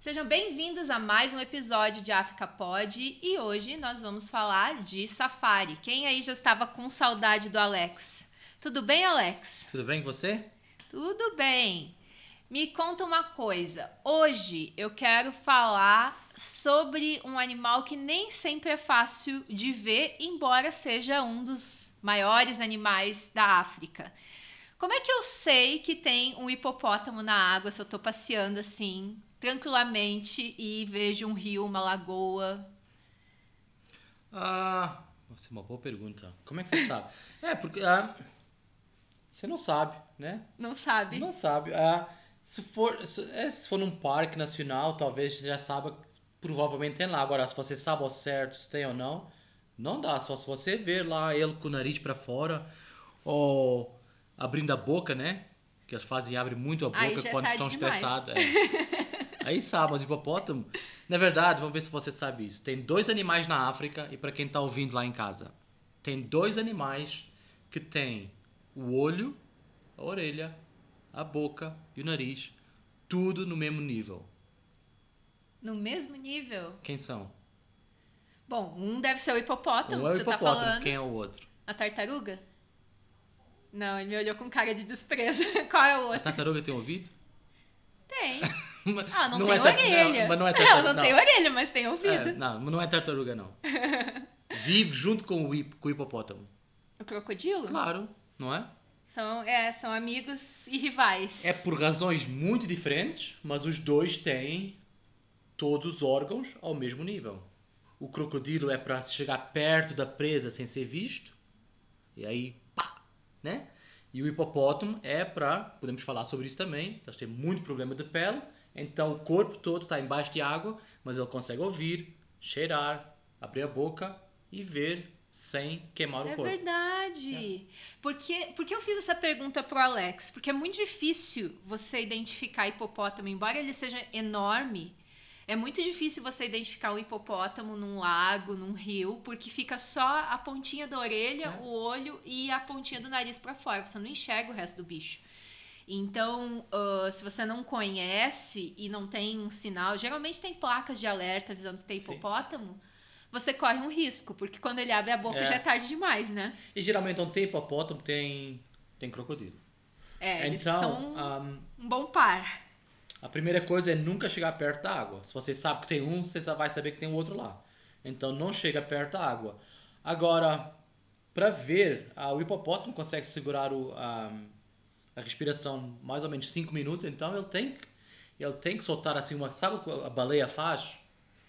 Sejam bem-vindos a mais um episódio de África Pod e hoje nós vamos falar de safari. Quem aí já estava com saudade do Alex? Tudo bem, Alex? Tudo bem com você? Tudo bem. Me conta uma coisa. Hoje eu quero falar sobre um animal que nem sempre é fácil de ver, embora seja um dos maiores animais da África. Como é que eu sei que tem um hipopótamo na água se eu estou passeando assim tranquilamente e vejo um rio, uma lagoa? Ah, essa é uma boa pergunta. Como é que você sabe? é, porque ah, você não sabe, né? Não sabe? Não sabe. Ah, se, for, se, é, se for num parque nacional, talvez você já saiba, provavelmente tem lá. Agora, se você sabe ao certo se tem ou não, não dá. Só se você ver lá ele com o nariz para fora ou abrindo a boca, né? Que eles fazem abre muito a boca quando tá estão estressados. É. Aí sabe, mas hipopótamo. Na verdade, vamos ver se você sabe isso. Tem dois animais na África, e para quem está ouvindo lá em casa, tem dois animais que têm o olho, a orelha, a boca e o nariz, tudo no mesmo nível. No mesmo nível? Quem são? Bom, um deve ser o hipopótamo, um é o você tá hipopótamo. tá falando. Quem é o outro? A tartaruga? Não, ele me olhou com cara de desprezo. Qual é o outro? A tartaruga tem ouvido? Tem. Ah, não, não tem é orelha. Não, mas não é tartaruga. Não, não, tem orelha, mas tem ouvido. É, não, não é tartaruga, não. Vive junto com o, hip, com o hipopótamo. O crocodilo? Claro, não é? São, é, são amigos e rivais. É por razões muito diferentes, mas os dois têm todos os órgãos ao mesmo nível. O crocodilo é para chegar perto da presa sem ser visto, e aí, pá, né? E o hipopótamo é para, podemos falar sobre isso também, eles têm muito problema de pele, então o corpo todo está embaixo de água, mas ele consegue ouvir, cheirar, abrir a boca e ver sem queimar é o corpo. É verdade. É. Porque, porque eu fiz essa pergunta pro Alex? Porque é muito difícil você identificar hipopótamo, embora ele seja enorme. É muito difícil você identificar um hipopótamo num lago, num rio, porque fica só a pontinha da orelha, é. o olho e a pontinha do nariz para fora. Você não enxerga o resto do bicho. Então, uh, se você não conhece e não tem um sinal, geralmente tem placas de alerta avisando que tem hipopótamo. Sim. Você corre um risco, porque quando ele abre a boca é. já é tarde demais, né? E geralmente onde tem hipopótamo tem, tem crocodilo. É, eles então, são um, um bom par. A primeira coisa é nunca chegar perto da água. Se você sabe que tem um, você vai saber que tem o outro lá. Então não chega perto da água. Agora, para ver, ah, o hipopótamo consegue segurar o, a, a respiração mais ou menos 5 minutos, então ele tem que ele tem que soltar assim uma, sabe o que a baleia faz?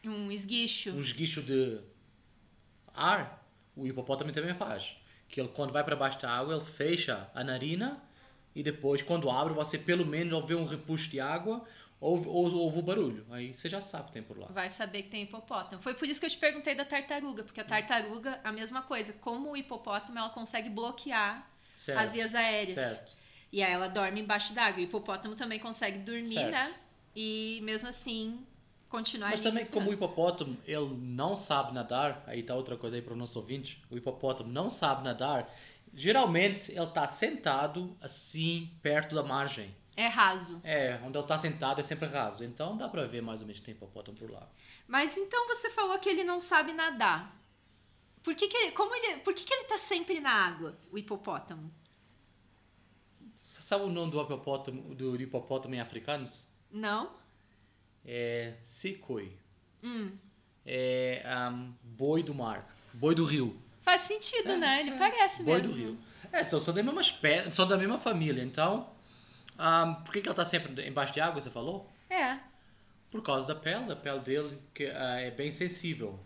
Um esguicho. Um esguicho de ar. O hipopótamo também faz. Que ele quando vai para baixo da água, ele fecha a narina e depois quando abre, você pelo menos ouve um repuxo de água ouve, ouve, ouve o barulho. Aí você já sabe que tem por lá. Vai saber que tem hipopótamo. Foi por isso que eu te perguntei da tartaruga, porque a tartaruga, a mesma coisa. Como o hipopótamo, ela consegue bloquear certo. as vias aéreas. Certo. E aí ela dorme embaixo d'água. O hipopótamo também consegue dormir, certo. né? E mesmo assim continuar Mas também como o hipopótamo, ele não sabe nadar, aí tá outra coisa aí para o nosso ouvinte, o hipopótamo não sabe nadar, geralmente ele tá sentado assim, perto da margem. É raso. É, onde ele tá sentado é sempre raso. Então dá para ver mais ou menos que tem hipopótamo por lá. Mas então você falou que ele não sabe nadar. Por que, que ele, como ele, por que, que ele tá sempre na água, o hipopótamo? Você sabe o nome do hipopótamo, do hipopótamo em africanos? Não. É Sikoi. Hum. É um, boi do mar. Boi do rio. Faz sentido, é, né? Ele é. parece boi mesmo. Boi do rio. É, são, são da mesma espécie, são da mesma família. Então, um, por que, que ela está sempre embaixo de água, você falou? É. Por causa da pele. A pele dele que, uh, é bem sensível.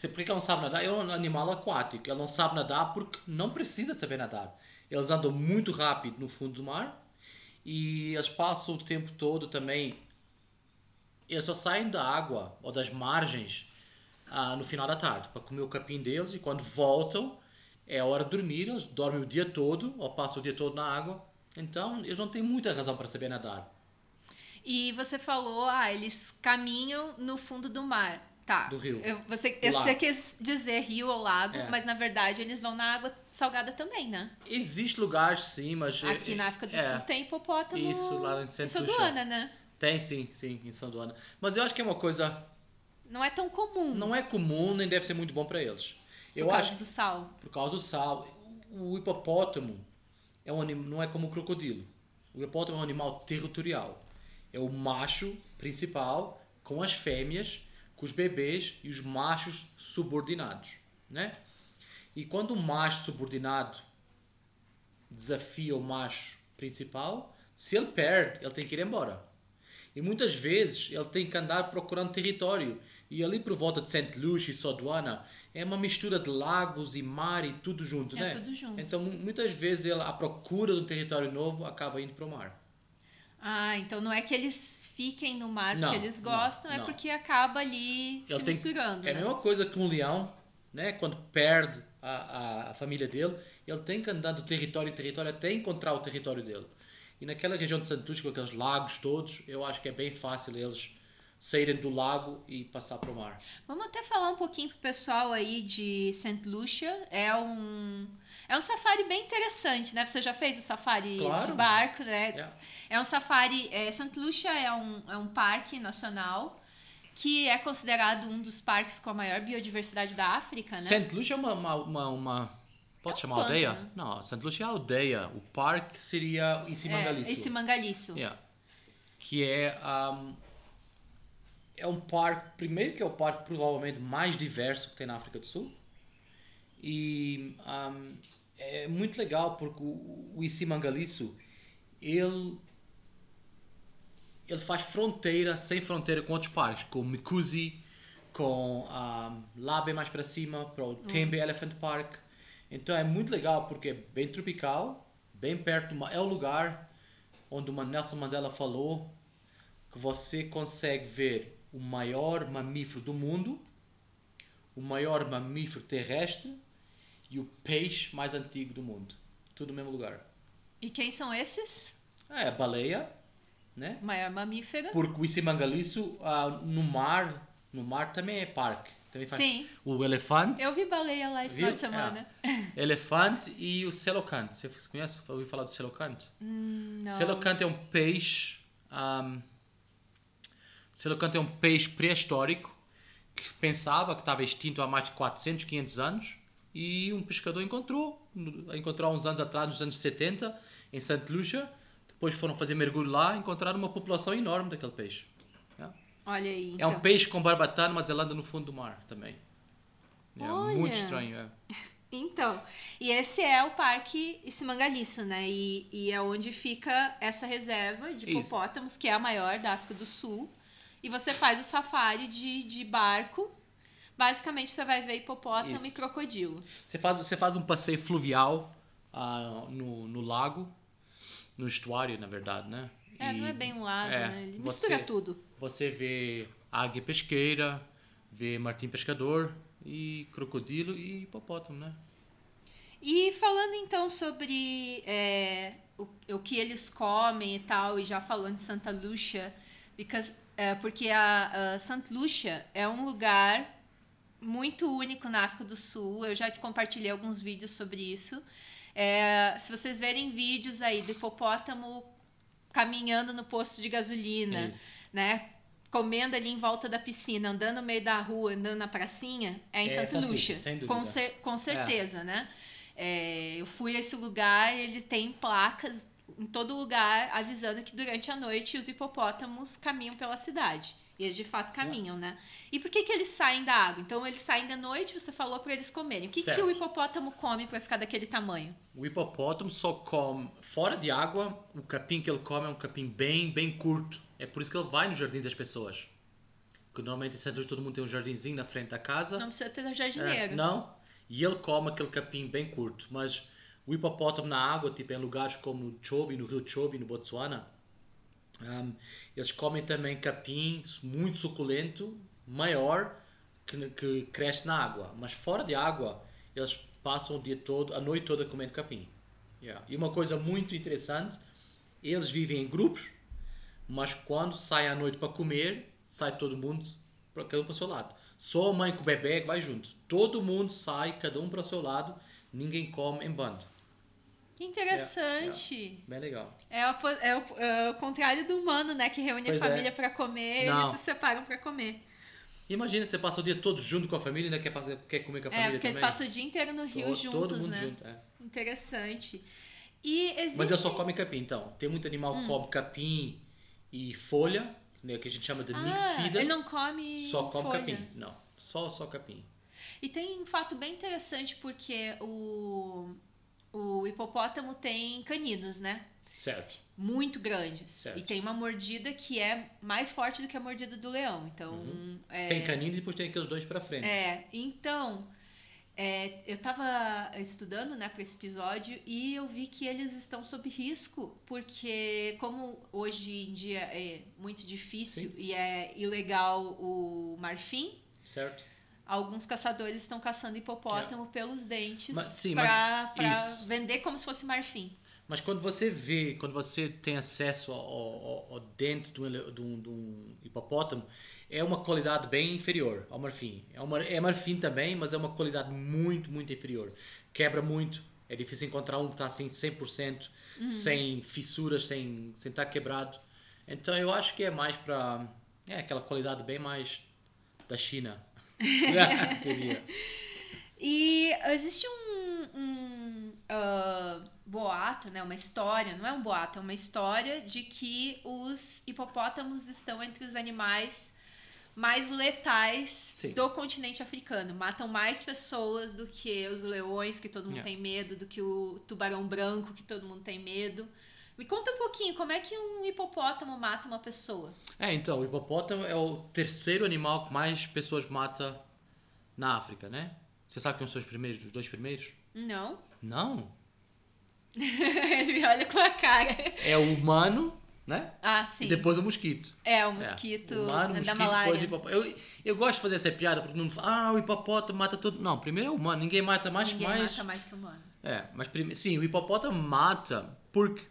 Por que, que ela não sabe nadar? É um animal aquático. Ela não sabe nadar porque não precisa de saber nadar. Eles andam muito rápido no fundo do mar e eles passam o tempo todo também. Eles só saem da água ou das margens ah, no final da tarde para comer o capim deles e quando voltam é hora de dormir. Eles dormem o dia todo ou passam o dia todo na água. Então eles não têm muita razão para saber nadar. E você falou, ah, eles caminham no fundo do mar. Tá. Do rio. Eu, você, eu, você quis dizer rio ou lago, é. mas na verdade eles vão na água salgada também, né? Existe lugares, sim, mas. Aqui na África do é, Sul tem hipopótamo. Isso, lá no centro do Ana, né? Tem, sim, sim, em São Joana. Mas eu acho que é uma coisa. Não é tão comum. Não é comum, nem deve ser muito bom para eles. Eu por causa acho do sal. por causa do sal. O hipopótamo é um anim... não é como o crocodilo. O hipopótamo é um animal territorial. É o macho principal com as fêmeas, com os bebês e os machos subordinados, né? E quando o macho subordinado desafia o macho principal, se ele perde, ele tem que ir embora. E muitas vezes ele tem que andar procurando território. E ali por volta de Saint Lucia e Soduana é uma mistura de lagos e mar e tudo junto, É né? tudo junto. Então mu- muitas vezes ele, à procura de um território novo, acaba indo para o mar. Ah, então não é que eles fiquem no mar Não, porque eles não, gostam, é não. porque acaba ali se Ele tem- misturando. É a né? mesma coisa que um leão, né? Quando perde a, a, a família dele, ele tem que andar de território em território até encontrar o território dele. E naquela região de Santos, com aqueles lagos todos, eu acho que é bem fácil eles saírem do lago e passar para o mar. Vamos até falar um pouquinho pro pessoal aí de St. Lucia. É um é um safari bem interessante, né? Você já fez o safari Claro. de barco, né? Yeah. É um safari. É, St. Lucia é um, é um parque nacional que é considerado um dos parques com a maior biodiversidade da África, né? Saint Lucia é uma, uma, uma, uma- pode É um chamar aldeia? pântano. Não, Saint Lucia é aldeia. O parque seria é, Isimangalisso. esse mangaliço. Yeah. Que é um, é um parque, primeiro que é o parque provavelmente mais diverso que tem na África do Sul. E um, é muito legal porque o, o Isimangalisso, ele ele faz fronteira, sem fronteira com outros parques, com Mikuzi, com um, lá bem mais para cima, para o Tembe Elephant Park. Então é muito legal porque é bem tropical, bem perto, é o lugar onde o Nelson Mandela falou que você consegue ver o maior mamífero do mundo, o maior mamífero terrestre e o peixe mais antigo do mundo. Tudo no mesmo lugar. E quem são esses? É a baleia, né? Maior mamífero. Porque o Isimangalisso ah, no mar, no mar também é parque. Também faz Sim. o elefante, Eu vi baleia lá esse final de semana. elefante e o celocante. Você conhece? Ouviu falar do celocante? Hum, Não. Celocante é um peixe. Um, celocante é um peixe pré-histórico que pensava que estava extinto há mais de 400, 500 anos e um pescador encontrou, encontrou há uns anos atrás, nos anos 70, em Santa Lucia. Depois foram fazer mergulho lá e encontraram uma população enorme daquele peixe. Yeah. Olha aí. É Então. um peixe com barbatana, mas ele anda no fundo do mar também. É Olha. muito estranho. É. Então, e esse é o Parque Isimangalisso, né? E, e é onde fica essa reserva de hipopótamos, que é a maior da África do Sul. E você faz o safari de, de barco. Basicamente, você vai ver hipopótamo Isso. e crocodilo. Você faz, você faz um passeio fluvial ah, no, no lago, no estuário, na verdade, né? É, E- não é bem um lago, é, né? Ele mistura você- tudo. Você vê águia pesqueira, vê martim pescador e crocodilo e hipopótamo, né? E falando então sobre é, o, o que eles comem e tal, e já falando de Santa Lucia, because, é, porque a, a Santa Lucia é um lugar muito único na África do Sul. Eu já compartilhei alguns vídeos sobre isso. É, se vocês verem vídeos aí do hipopótamo caminhando no posto de gasolina, Isso. né? Comendo ali em volta da piscina, andando no meio da rua, andando na pracinha, é em É, Santa Lúcia. Com, cer- com certeza, né? É, eu fui a esse lugar, ele tem placas em todo lugar avisando que durante a noite os hipopótamos caminham pela cidade. E eles de fato caminham, né? E por que, que eles saem da água? Então eles saem da noite, você falou para eles comerem. O que, que o hipopótamo come para ficar daquele tamanho? O hipopótamo só come fora de água. O capim que ele come é um capim bem, bem curto. É por isso que ele vai no jardim das pessoas. Porque normalmente em Santa Luz todo mundo tem um jardinzinho na frente da casa. Não precisa ter É, jardineiro. não. E ele come aquele capim bem curto. Mas o hipopótamo na água, tipo em lugares como no Chobe, no rio Chobe, no Botsuana, um, eles comem também capim muito suculento, maior, que, que cresce na água. Mas fora de água, eles passam o dia todo, a noite toda comendo capim. Yeah. E uma coisa muito interessante, eles vivem em grupos, mas quando saem à noite para comer, sai todo mundo cada um para o seu lado. Só a mãe com o bebê é que vai junto. Todo mundo sai, cada um para o seu lado, ninguém come em bando. Que interessante. Bem legal. É, o, é, o, é o contrário do humano, né? Que reúne Pois a é. família pra comer, Não. eles se separam pra comer. Imagina, você passa o dia todo junto com a família e ainda quer, passar, quer comer com a É, família porque eles também. passam o dia inteiro no rio todo, juntos, todo mundo né? junto, é. Interessante. E existe... Mas eu só come capim, então. Tem muito animal Hum. que come capim e folha, né, que a gente chama de mix ah, feeders. ele não come Só come folha. capim. Não, só, só capim. E tem um fato bem interessante porque o, o hipopótamo tem caninos, né? Certo. Muito grandes. Certo. E tem uma mordida que é mais forte do que a mordida do leão. Então, é, Uhum. Tem caninos e depois tem aqueles dois pra frente. É, então, é, eu tava estudando, né, para esse episódio e eu vi que eles estão sob risco, porque como hoje em dia é muito difícil Sim. e é ilegal o marfim, Certo? Alguns caçadores estão caçando hipopótamo pelos dentes para vender como se fosse marfim. Mas quando você vê, quando você tem acesso ao, ao, ao dente de um, de, um, hipopótamo, é uma qualidade bem inferior ao marfim. É, uma, é marfim também, mas é uma qualidade muito, muito inferior. Quebra muito. É difícil encontrar um que está assim 100%, sem fissuras, sem, sem estar quebrado. Então eu acho que é mais para. É aquela qualidade bem mais da China. Seria. E existe um, um, ah, boato, né, uma história, não é um boato, é uma história de que os hipopótamos estão entre os animais mais letais Sim. do continente africano. Matam mais pessoas do que os leões, que todo mundo Yeah. tem medo, do que o tubarão branco, que todo mundo tem medo. Me conta um pouquinho, como é que um hipopótamo mata uma pessoa? É, então, o hipopótamo é o terceiro animal que mais pessoas mata na África, né? Você sabe quem são os primeiros, os dois primeiros? Não? Não. Ele me olha com a cara. É o humano, né? Ah, sim. E depois o mosquito. É, o É. mosquito humano, da mosquito, malária. depois o hipopótamo. Eu, eu gosto de fazer essa piada porque não fala, ah, o hipopótamo mata todo. Não, primeiro é o humano, ninguém mata mais que Ninguém mais. mata mais que humano. É, mas prime... sim, o hipopótamo mata porque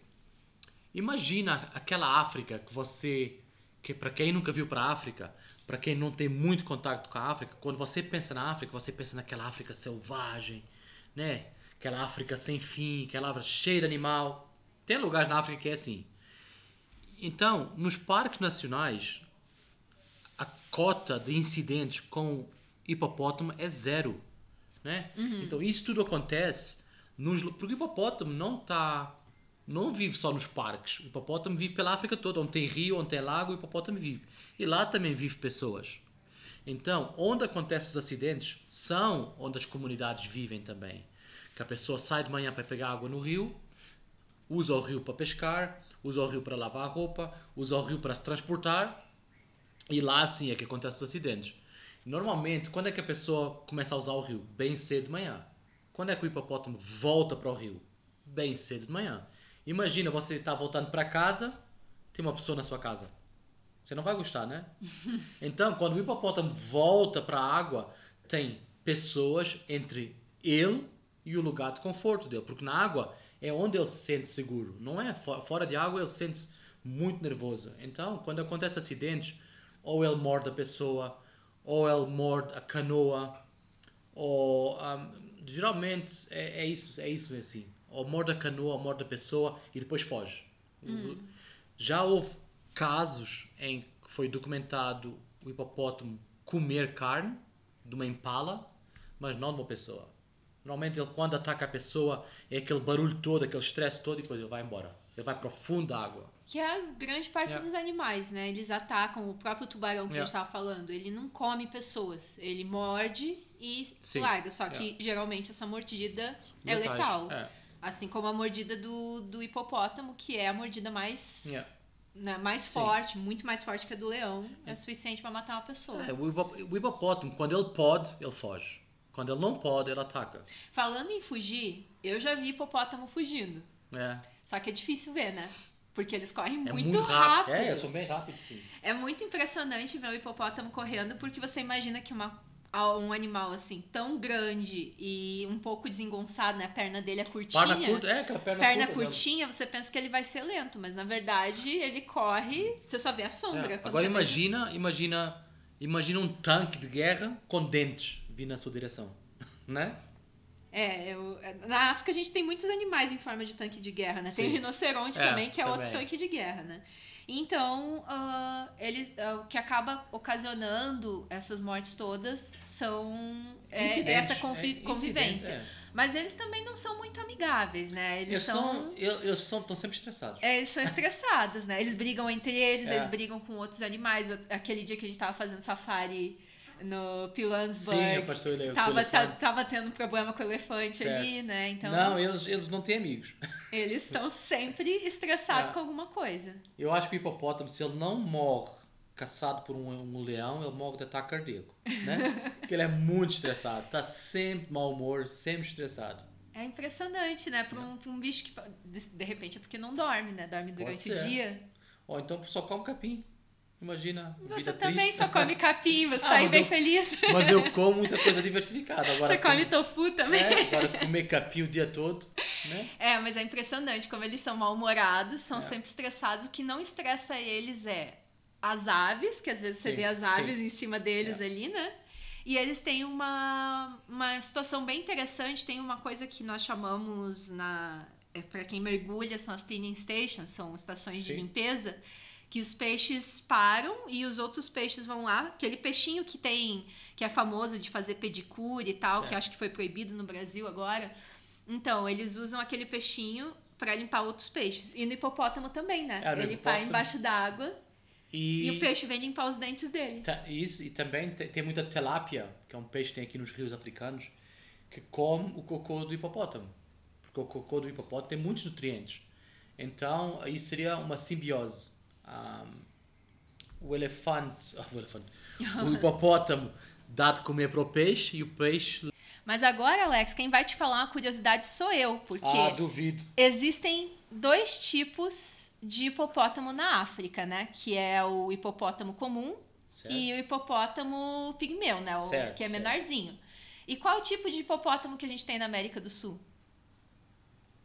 imagina aquela África que você que para quem nunca viu para a África, para quem não tem muito contato com a África, quando você pensa na África, você pensa naquela África selvagem, né? Aquela África sem fim, aquela África cheia de animal. Tem lugares na África que é assim. Então, nos parques nacionais, a cota de incidentes com hipopótamo é zero, né? Então isso tudo acontece nos, porque o hipopótamo não tá não vive só nos parques. O hipopótamo vive pela África toda, onde tem rio, onde tem lago, o hipopótamo vive. E lá também vive pessoas. Então, onde acontecem os acidentes são onde as comunidades vivem também. Que a pessoa sai de manhã para pegar água no rio, usa o rio para pescar, usa o rio para lavar a roupa, usa o rio para se transportar e lá sim é que acontecem os acidentes. Normalmente, quando é que a pessoa começa a usar o rio? Bem cedo de manhã. Quando é que o hipopótamo volta para o rio? Bem cedo de manhã. Imagina você está voltando para casa, tem uma pessoa na sua casa. Você não vai gostar, né? Então, quando o hipopótamo volta para a água, tem pessoas entre ele e o lugar de conforto dele. Porque na água é onde ele se sente seguro. Não é fo- fora de água, ele sente-se muito nervoso. Então, quando acontece acidentes, ou ele morde a pessoa, ou ele morde a canoa, ou ahm, geralmente é, é isso, é isso assim. Ou morde a canoa, ou morde a pessoa e depois foge. Já houve casos em que foi documentado o hipopótamo comer carne de uma impala, mas não de uma pessoa. Normalmente ele quando ataca a pessoa é aquele barulho todo, aquele estresse todo e depois ele vai embora. Ele vai para fundo da água. Que é a grande parte Yeah. dos animais, né? Eles atacam o próprio tubarão que Yeah. gente tava falando. Ele não come pessoas. Ele morde e Sim. larga. Só que geralmente essa mordida é letal. É. Assim como a mordida do, do hipopótamo, que é a mordida mais, Yeah. né, mais Sim. forte, muito mais forte que a do leão. É suficiente pra matar uma pessoa. É, o hipo- o hipopótamo, quando ele pode, ele foge. Quando ele não pode, ele ataca. Falando em fugir, eu já vi hipopótamo fugindo. É, Só que é difícil ver, né? Porque eles correm é muito, muito, rápido. É, eles são bem rápidos, sim. É muito impressionante ver o hipopótamo correndo, porque você imagina que uma, um animal assim, tão grande e um pouco desengonçado, né? A perna dele é curtinha. Perna curta, é aquela perna, perna curta. curtinha, você pensa que ele vai ser lento, mas na verdade ele corre, você só vê a sombra. É. Agora você vê. imagina, imagina, imagina um tanque de guerra com dentes vindo na sua direção, né? É, eu, na África a gente tem muitos animais em forma de tanque de guerra, né? Tem o Sim. rinoceronte É, também, que é outro também. tanque de guerra, né? Então, ah, eles, ah, o que acaba ocasionando essas mortes todas são é, essa é, convivência. é. Mas eles também não são muito amigáveis, né? Eles Eles são. são, eu- eles são, estão sempre estressados. É, eles são estressados, né? Eles brigam entre eles, É. eles brigam com outros animais. Aquele dia que a gente tava fazendo safari no Pilansburg, Sim, apareceu ele, tava, tá- tava tendo problema com o elefante Certo. ali, né? Então, Não, eles, eles não têm amigos. eles estão sempre estressados É. com alguma coisa. Eu acho que o hipopótamo, se ele não morre caçado por um, um leão, ele morre de ataque cardíaco. Né? Porque ele é muito estressado. Está sempre de mau humor, sempre estressado. É impressionante, né? Pra um, pra um bicho que, de, de repente, é porque não dorme, né? Dorme durante o dia. Ou então só come capim. Imagina. Você também triste. só come capim, você Ah, tá aí bem eu- feliz. Mas eu como muita coisa diversificada. Agora Você come como- tofu também. É, agora comer capim o dia todo, né? É, mas é impressionante como eles são mal-humorados, são É. sempre estressados. O que não estressa eles é as aves, que às vezes você Sim, vê as sim. aves em cima deles É. ali, né? E eles têm uma, uma situação bem interessante, tem uma coisa que nós chamamos na. É, para quem mergulha, são as cleaning stations, são estações de Sim. limpeza, que os peixes param e os outros peixes vão lá. Aquele peixinho que tem, que é famoso de fazer pedicure e tal, que Certo. acho que foi proibido no Brasil agora. Então, eles usam aquele peixinho para limpar outros peixes. E no hipopótamo também, né? Ele hipopótamo- embaixo d'água E, e... o peixe vem limpar os dentes dele. ta- isso, e também te- tem muita tilápia, que é um peixe que tem aqui nos rios africanos, que come o cocô do hipopótamo. Porque o cocô do hipopótamo tem muitos nutrientes. Então, aí seria uma simbiose. Ahm, o elefante, ah, o elefante, o hipopótamo dá de comer para o peixe e o peixe. Mas agora, Alex, quem vai te falar uma curiosidade sou eu, porque Ah, duvido. existem dois tipos de hipopótamo na África, né? Que é o hipopótamo comum Certo? e o hipopótamo pigmeu, né? O Certo, que é certo. menorzinho. E qual o tipo de hipopótamo que a gente tem na América do Sul?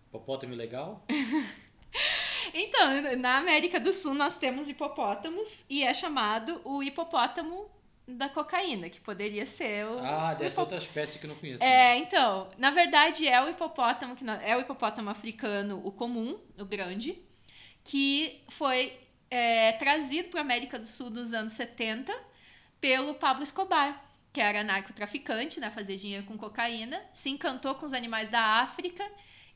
Hipopótamo legal? Então, na América do Sul nós temos hipopótamos e é chamado o hipopótamo da cocaína, que poderia ser o. Ah, dessa hipo- outra espécie que eu não conheço. É, então, na verdade é o hipopótamo que nós- é o hipopótamo africano, o comum, o grande, que foi é, trazido para a América do Sul nos anos 70 pelo Pablo Escobar, que era narcotraficante, né, fazia dinheiro com cocaína, se encantou com os animais da África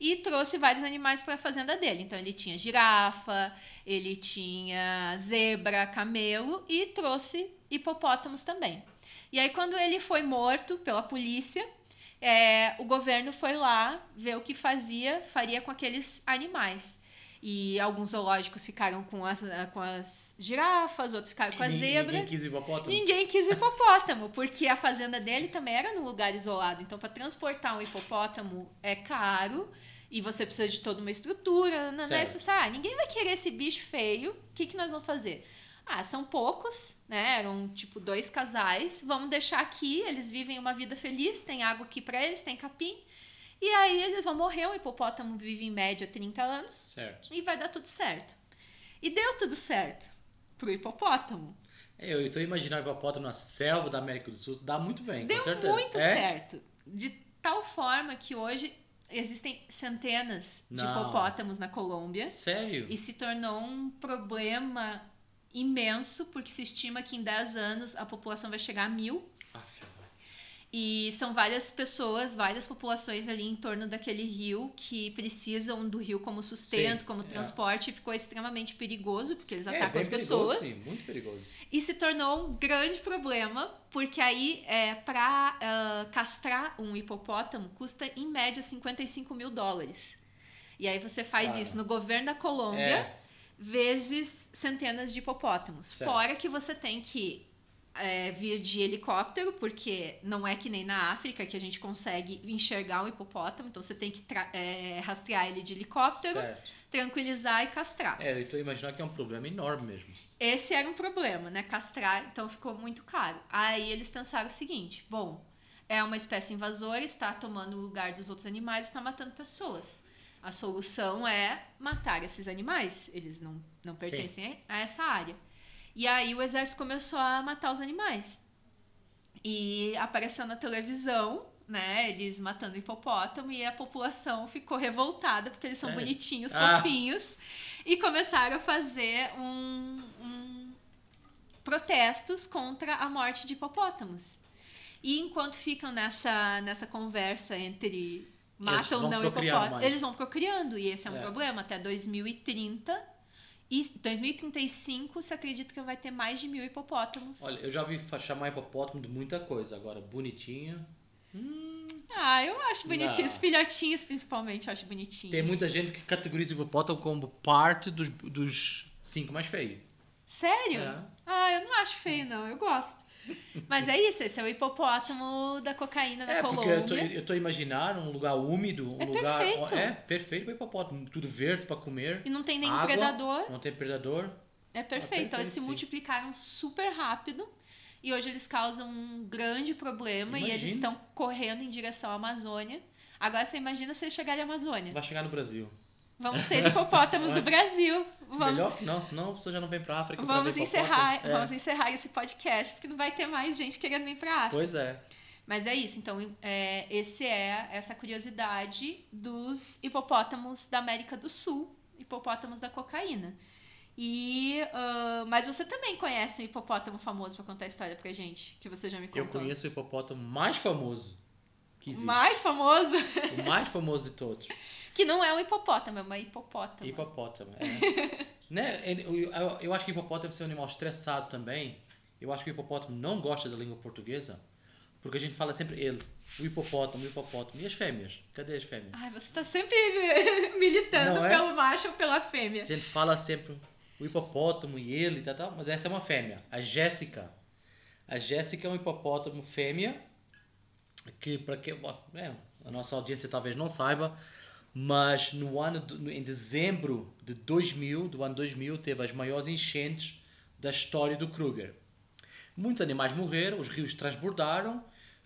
e trouxe vários animais para a fazenda dele. Então ele tinha girafa, ele tinha zebra, camelo e trouxe hipopótamos também. E aí quando ele foi morto pela polícia, é, o governo foi lá ver o que fazia, faria com aqueles animais. E alguns zoológicos ficaram com as, com as girafas, outros ficaram com a zebra. Ninguém quis hipopótamo? Ninguém quis hipopótamo, porque a fazenda dele também era num lugar isolado. Então, para transportar um hipopótamo é caro e você precisa de toda uma estrutura. Não, não é ah, ninguém vai querer esse bicho feio. O que, que nós vamos fazer? Ah, são poucos, né? Eram tipo dois casais. Vamos deixar aqui, eles vivem uma vida feliz, tem água aqui para eles, tem capim. E aí eles vão morrer. O hipopótamo vive em média 30 anos Certo. e vai dar tudo certo. E deu tudo certo pro hipopótamo. É, Eu estou imaginando o hipopótamo na selva da América do Sul. Dá muito bem, Deu com certeza. muito É? certo. De tal forma que hoje existem centenas de Não. hipopótamos na Colômbia Sério? e se tornou um problema imenso, porque se estima que em 10 anos a população vai chegar a mil. Aff, E são várias pessoas, várias populações ali em torno daquele rio que precisam do rio como sustento, Sim, como é. transporte, e ficou extremamente perigoso, porque eles É, atacam as pessoas. perigoso, sim. Muito perigoso. E se tornou um grande problema, porque aí, é, para castrar um hipopótamo, custa em média 55 mil dólares. E aí você faz Cara. isso no governo da Colômbia, É, vezes centenas de hipopótamos. Certo. Fora que você tem que é, vir de helicóptero, porque não é que nem na África que a gente consegue enxergar um hipopótamo, então você tem que é, rastrear ele de helicóptero, certo. tranquilizar e castrar. É, eu estou imaginando que é um problema enorme mesmo. Esse era um problema, né? Castrar, então ficou muito caro. Aí eles pensaram o seguinte: bom, é uma espécie invasora, está tomando o lugar dos outros animais, está matando pessoas. A solução é matar esses animais. Eles não, não pertencem a essa área. E aí o exército começou a matar os animais. E apareceu na televisão, né, eles matando hipopótamo e a população ficou revoltada porque eles são Sério? bonitinhos, Ah. fofinhos e começaram a fazer um, um- protestos contra a morte de hipopótamos. E enquanto ficam nessa, nessa conversa entre matam ou não hipopótamo, mais. eles vão procriando e esse é um É. problema até 2030 e 2035 se acredita que vai ter mais de mil hipopótamos. Olha, eu já ouvi chamar hipopótamo de muita coisa. Agora, bonitinho. Ah, eu acho bonitinho. Não. Os filhotinhos, principalmente, eu acho bonitinho. Tem muita gente que categoriza o hipopótamo como parte dos, dos cinco mais feios. Sério? É. Ah, eu não acho feio, não. Eu gosto. Mas é isso, esse é o hipopótamo da cocaína na É, porque Colômbia. eu tô, eu tô a imaginar um lugar úmido, um É lugar. perfeito. É, perfeito para hipopótamo. Tudo verde para comer. E não tem nenhum água, predador. Não tem predador. É perfeito. perfeito, Então, eles se multiplicaram super rápido. E hoje eles causam um grande problema e eles estão correndo em direção à Amazônia. Agora você imagina se eles chegarem à Amazônia. Vai chegar no Brasil. Vamos ter hipopótamos do Brasil. Vamos, Melhor que não, senão a pessoa já não vem pra África. vamos encerrar. É. vamos encerrar esse podcast, porque não vai ter mais gente querendo vir pra África. Pois é. Mas é isso, então é, esse é essa curiosidade dos hipopótamos da América do Sul, hipopótamos da cocaína. E ah, mas você também conhece um hipopótamo famoso pra contar a história pra gente, que você já me contou. Eu conheço o hipopótamo mais famoso que o existe. mais famoso, O mais famoso de todos. que não é um hipopótamo, é uma hipopótama. Hipopótamo, é. né? Eu, eu- eu acho que hipopótamo deve ser um animal estressado também. Eu acho que o hipopótamo não gosta da língua portuguesa, porque a gente fala sempre ele. O hipopótamo, o hipopótamo. E as fêmeas? Cadê as fêmeas? Ai, você tá sempre militando Não é? pelo macho ou pela fêmea. A gente fala sempre o hipopótamo e ele tal, tal, mas essa é uma fêmea. A Jéssica. A Jéssica é um hipopótamo fêmea, que para que bom, é, a nossa audiência talvez não saiba, mas no ano de- em dezembro de 2000, do ano 2000, teve as maiores enchentes da história do Kruger. Muitos animais morreram, os rios transbordaram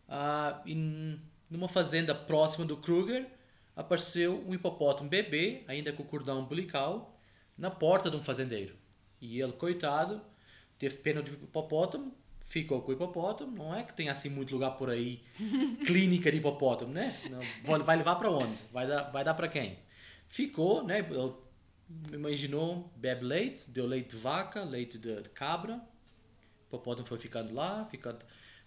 ah, e numa fazenda próxima do Kruger apareceu um hipopótamo bebê, ainda com o cordão umbilical, na porta de um fazendeiro. E ele, coitado, teve pena do hipopótamo, ficou com o hipopótamo, não é que tem assim muito lugar por aí, clínica de hipopótamo, né? Não, vai- levar para onde? Vai dar, vai dar para quem? Ficou, né? Ele imaginou, bebe leite, deu leite de vaca, leite de, de cabra, o hipopótamo foi ficando lá, ficando...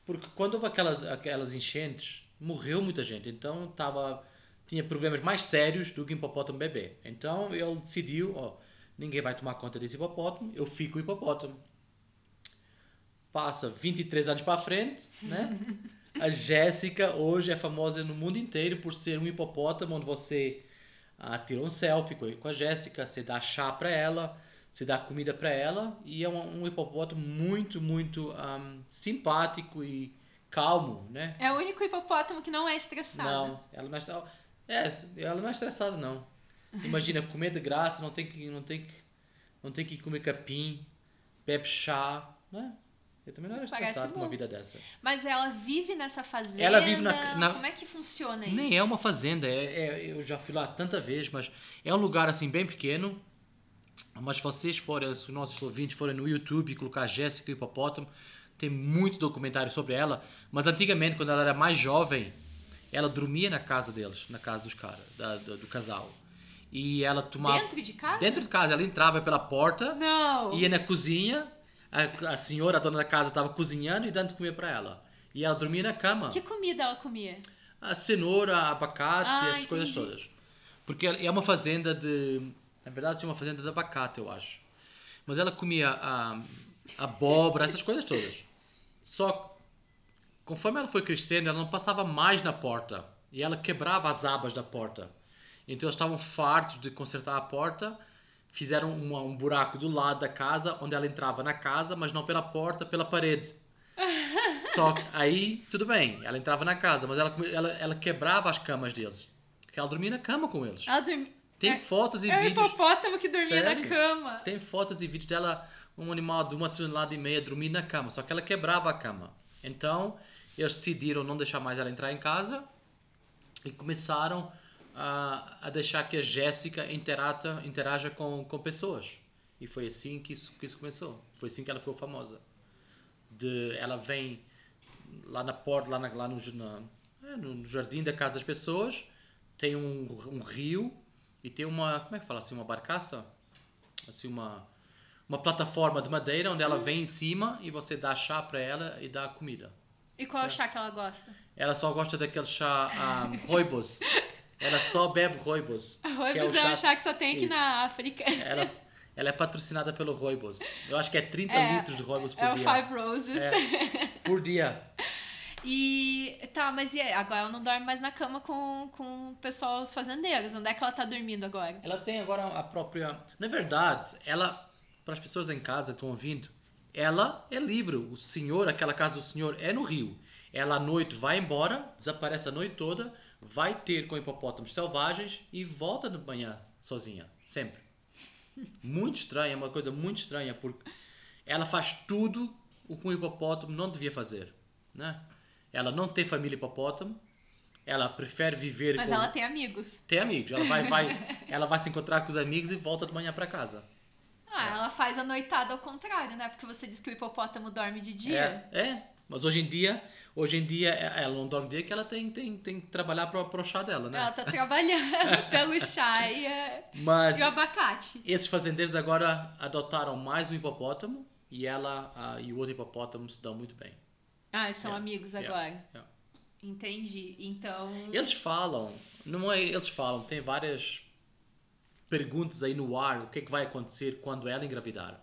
Porque quando houve aquelas, aquelas enchentes, morreu muita gente, então tava, tinha problemas mais sérios do que um hipopótamo bebê. Então ele decidiu, ó, ninguém vai tomar conta desse hipopótamo, eu fico o hipopótamo. Passa 23 anos para frente, né? A Jéssica hoje é famosa no mundo inteiro por ser um hipopótamo onde você ah, tira um selfie com a Jéssica, você dá chá para ela, você dá comida para ela e é um, um hipopótamo muito, muito ahm, simpático e calmo, né? É o único hipopótamo que não é estressado. Não, ela não é, estra- é, ela não é estressada não. Imagina comer de graça, não tem que não tem que não tem que comer capim, bebe chá, né? Eu também não era estressado com uma vida dessa. Mas ela vive nessa fazenda. Ela vive na- na- Como é que funciona isso? Nem é uma fazenda, é, é- eu já fui lá tanta vez, mas é um lugar assim bem pequeno. Mas vocês forem, se os nossos ouvintes forem no YouTube e colocar Jéssica e Hipopótamo, tem muito documentário sobre ela. Mas antigamente, quando ela era mais jovem, ela dormia na casa deles, na casa dos caras, do, do casal. E ela tomava. Dentro de casa? Dentro de casa, ela entrava pela porta, Não. ia na cozinha, a, a senhora, a dona da casa, estava cozinhando e dando comer para ela. E ela dormia na cama Que comida ela comia? a cenoura, abacate, Ah, essas coisas entendi. todas. Porque é uma fazenda de. Na verdade, tinha uma fazenda de abacate, eu acho. Mas ela comia a, abóbora, essas coisas todas. Só conforme ela foi crescendo, ela não passava mais na porta. E ela quebrava as abas da porta. Então eles estavam fartos de consertar a porta. Fizeram uma- um buraco do lado da casa, onde ela entrava na casa, mas não pela porta, pela parede. Só que aí, tudo bem, ela entrava na casa, mas ela, ela, ela quebrava as camas deles. Porque ela dormia na cama com eles. Ela dormia. Tem é, fotos e é o vídeos. hipopótamo que dormia na Sério? cama. Tem fotos e vídeos dela, um animal de uma tonelada e meia, dormindo na cama. Só que ela quebrava a cama. Então, eles decidiram não deixar mais ela entrar em casa e começaram a, a deixar que a Jéssica interata, interaja com, com pessoas. E foi assim que isso, que isso começou. Foi assim que ela ficou famosa. De, ela vem lá na porta, lá, na, lá no, na, É, no jardim da casa das pessoas tem um, um rio e tem uma, como é que fala assim, uma barcaça? Assim, uma, uma plataforma de madeira onde ela Hum. vem em cima e você dá chá para ela e dá comida. E qual é chá que ela gosta? Ela só gosta daquele chá um, roibos. ela só bebe roibos. que Roibos é, um chá que só tem aqui Isso. na África. Ela, ela é patrocinada pelo roibos. Eu acho que é 30 É, litros de roibos por É o dia. Five Roses. É. Por dia. E tá, mas e agora ela não dorme mais na cama com, com o pessoal, os fazendeiros. Onde é que ela tá dormindo agora? Ela tem agora a própria. Na verdade, ela, para as pessoas em casa que estão ouvindo, ela é livre. O senhor, aquela casa do senhor é no rio. Ela à noite vai embora, desaparece a noite toda, vai ter com hipopótamos selvagens e volta de manhã sozinha, sempre. Muito estranha, é uma coisa muito estranha, porque ela faz tudo o que um hipopótamo não devia fazer, né? Ela não tem família hipopótamo, ela prefere viver Mas com ela tem amigos. tem amigos. Ela vai, vai, ela vai se encontrar com os amigos e volta de manhã para casa. Ah, ela faz a noitada ao contrário, né? Porque você diz que o hipopótamo dorme de dia. É, é. Mas hoje em dia, hoje em dia é- ela não dorme dia que ela tem, tem, tem que trabalhar para o chá dela, né? Ela tá trabalhando pelo chá e, é- Mas e o abacate. esses fazendeiros agora adotaram mais um hipopótamo e ela e o outro hipopótamo se dão muito bem. Ah, são É, amigos agora. é. Entendi. Então. Eles falam, não é eles falam, tem várias perguntas aí no ar, o que é que vai acontecer quando ela engravidar.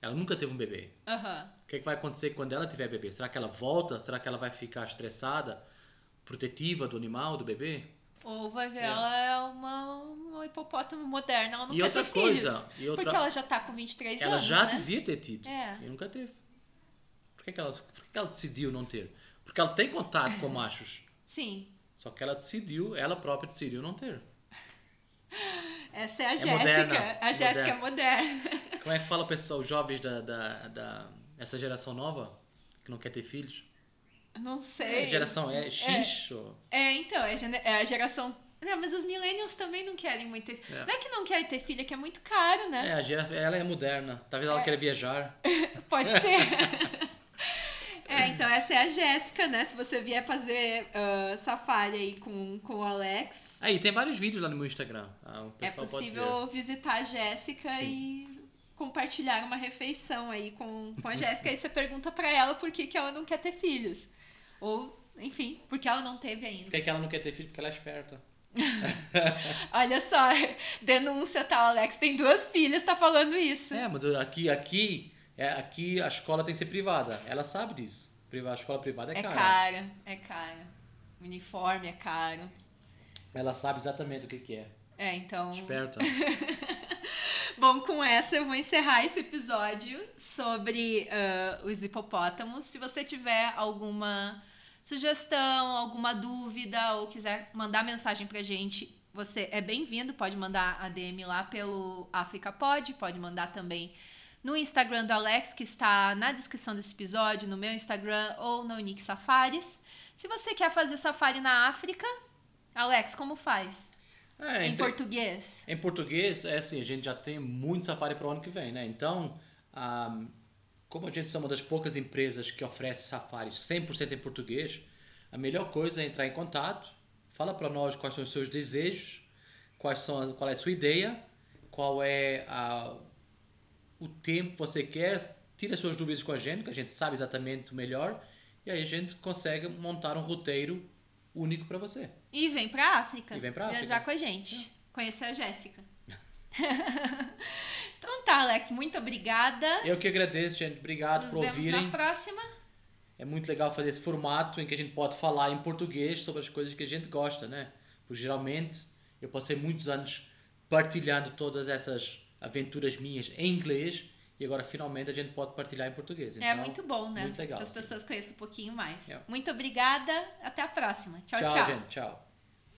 Ela nunca teve um bebê. Aham. Que, é que vai acontecer quando ela tiver bebê? Será que ela volta? Será que ela vai ficar estressada, protetiva do animal, do bebê? Ou vai ver, É. ela é uma, uma hipopótamo moderna, ela não E quer outra ter coisa, filhos. e outra- Porque ela já tá com 23 ela anos, já né? devia ter tido É. e nunca teve. Por que, que ela, por que, que ela decidiu não ter? Porque ela tem contato com machos, Sim. só que ela decidiu, ela própria decidiu não ter. Essa é a É Jéssica. moderna, A é Jéssica é moderna. Como é que fala o pessoal, os jovens da, da, da essa geração nova que não quer ter filhos? Não sei. É, geração é X? ou- É, então, é, é a geração. Não, mas os millennials também não querem muito ter É. Não é que não querem ter filho, é que é muito caro, né? É, a gera, ela é moderna. Talvez ela queira viajar. Pode ser. é, então essa é a Jéssica, né? Se você vier fazer ah, safari aí com, com o Alex, Aí, tem vários vídeos lá no meu Instagram. Ah, é possível visitar a Jéssica e compartilhar uma refeição aí com, com a Jéssica. aí você pergunta pra ela por que, que ela não quer ter filhos. Ou, enfim, porque ela não teve ainda. Por que, é que ela não quer ter filho? Porque ela é esperta. Olha só, denúncia, tá? O Alex tem duas filhas, tá falando isso. É, mas aqui, aqui, é, aqui a escola tem que ser privada. Ela sabe disso. A escola privada é, É cara. cara, é cara. Uniforme é caro. Ela sabe exatamente o que, que é. É, então. Esperta. Bom, com essa eu vou encerrar esse episódio sobre ah, os hipopótamos. Se você tiver alguma sugestão, alguma dúvida ou quiser mandar mensagem pra gente, você é bem-vindo. Pode mandar a DM lá pelo África Pod, pode mandar também no Instagram do Alex, que está na descrição desse episódio, no meu Instagram ou no Unique Safaris. Se você quer fazer safari na África, Alex, como faz? É, em entre- português? Em português, é assim, a gente já tem muito safari para o ano que vem, né? Então, ah, como a gente é uma das poucas empresas que oferece safaris 100% em português, a melhor coisa é entrar em contato, fala para nós quais são os seus desejos, quais são, qual é a sua ideia, qual é a, o tempo que você quer, tira as suas dúvidas com a gente, que a gente sabe exatamente o melhor, e aí a gente consegue montar um roteiro único para você. E vem pra África. E vem pra Viajar África. com a gente. Conhecer a Jéssica. então tá, Alex. Muito obrigada. Eu que agradeço, gente. Obrigado Nos por vemos ouvirem. na próxima. É muito legal fazer esse formato em que a gente pode falar em português sobre as coisas que a gente gosta, né? Porque geralmente eu passei muitos anos partilhando todas essas aventuras minhas em inglês e agora finalmente a gente pode partilhar em português. é Então, muito bom, né? Muito legal. Que as sim. pessoas conheçam um pouquinho mais. É. Muito obrigada. Até a próxima. Tchau, tchau, tchau. gente. Tchau.